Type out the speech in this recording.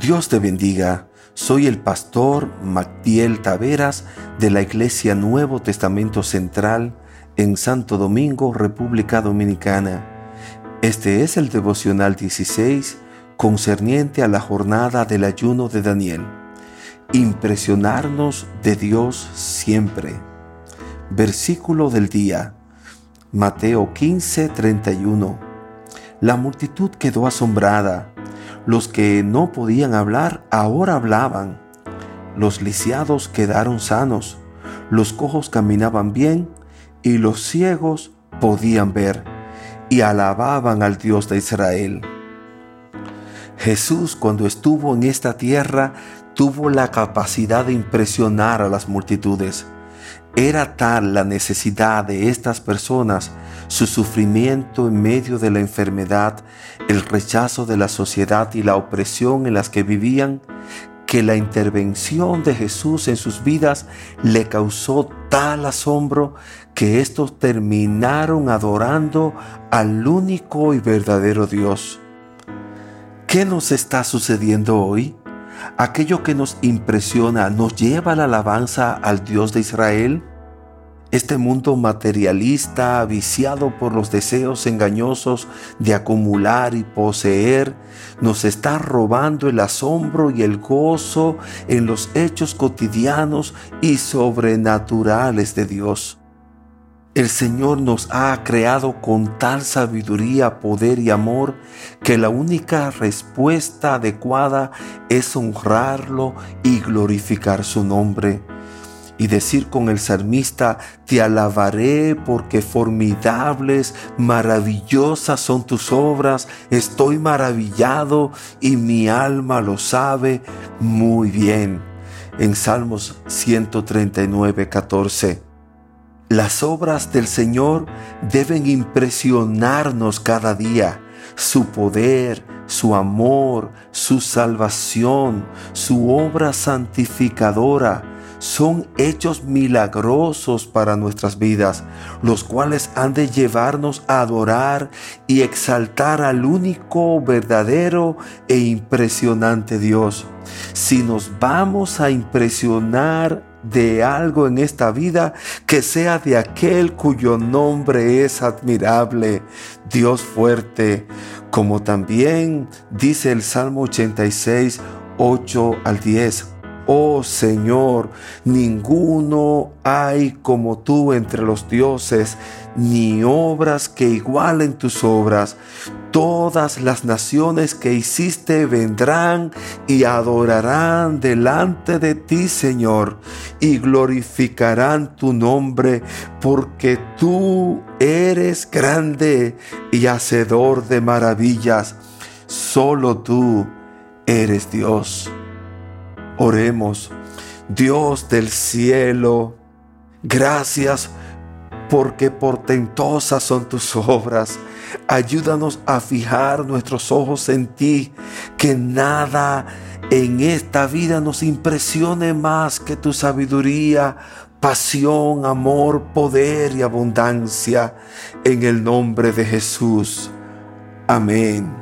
Dios te bendiga. Soy el pastor Mactiel Taveras de la Iglesia Nuevo Testamento Central en Santo Domingo, República Dominicana. Este es el devocional 16 concerniente a la jornada del ayuno de Daniel. Impresionarnos de Dios siempre. Versículo del día. Mateo 15, 31. La multitud quedó asombrada los que no podían hablar ahora hablaban. Los lisiados quedaron sanos. Los cojos caminaban bien y los ciegos podían ver y alababan al Dios de Israel. Jesús cuando estuvo en esta tierra tuvo la capacidad de impresionar a las multitudes. Era tal la necesidad de estas personas, su sufrimiento en medio de la enfermedad, el rechazo de la sociedad y la opresión en las que vivían, que la intervención de Jesús en sus vidas le causó tal asombro que estos terminaron adorando al único y verdadero Dios. ¿Qué nos está sucediendo hoy? Aquello que nos impresiona nos lleva a la alabanza al Dios de Israel? Este mundo materialista, viciado por los deseos engañosos de acumular y poseer, nos está robando el asombro y el gozo en los hechos cotidianos y sobrenaturales de Dios. El Señor nos ha creado con tal sabiduría, poder y amor que la única respuesta adecuada es honrarlo y glorificar su nombre. Y decir con el salmista, te alabaré porque formidables, maravillosas son tus obras, estoy maravillado y mi alma lo sabe muy bien. En Salmos 139, 14. Las obras del Señor deben impresionarnos cada día. Su poder, su amor, su salvación, su obra santificadora son hechos milagrosos para nuestras vidas, los cuales han de llevarnos a adorar y exaltar al único, verdadero e impresionante Dios. Si nos vamos a impresionar de algo en esta vida que sea de aquel cuyo nombre es admirable, Dios fuerte, como también dice el Salmo 86, 8 al 10. Oh Señor, ninguno hay como tú entre los dioses, ni obras que igualen tus obras. Todas las naciones que hiciste vendrán y adorarán delante de ti, Señor, y glorificarán tu nombre, porque tú eres grande y hacedor de maravillas. Solo tú eres Dios. Oremos, Dios del cielo, gracias porque portentosas son tus obras. Ayúdanos a fijar nuestros ojos en ti, que nada en esta vida nos impresione más que tu sabiduría, pasión, amor, poder y abundancia. En el nombre de Jesús. Amén.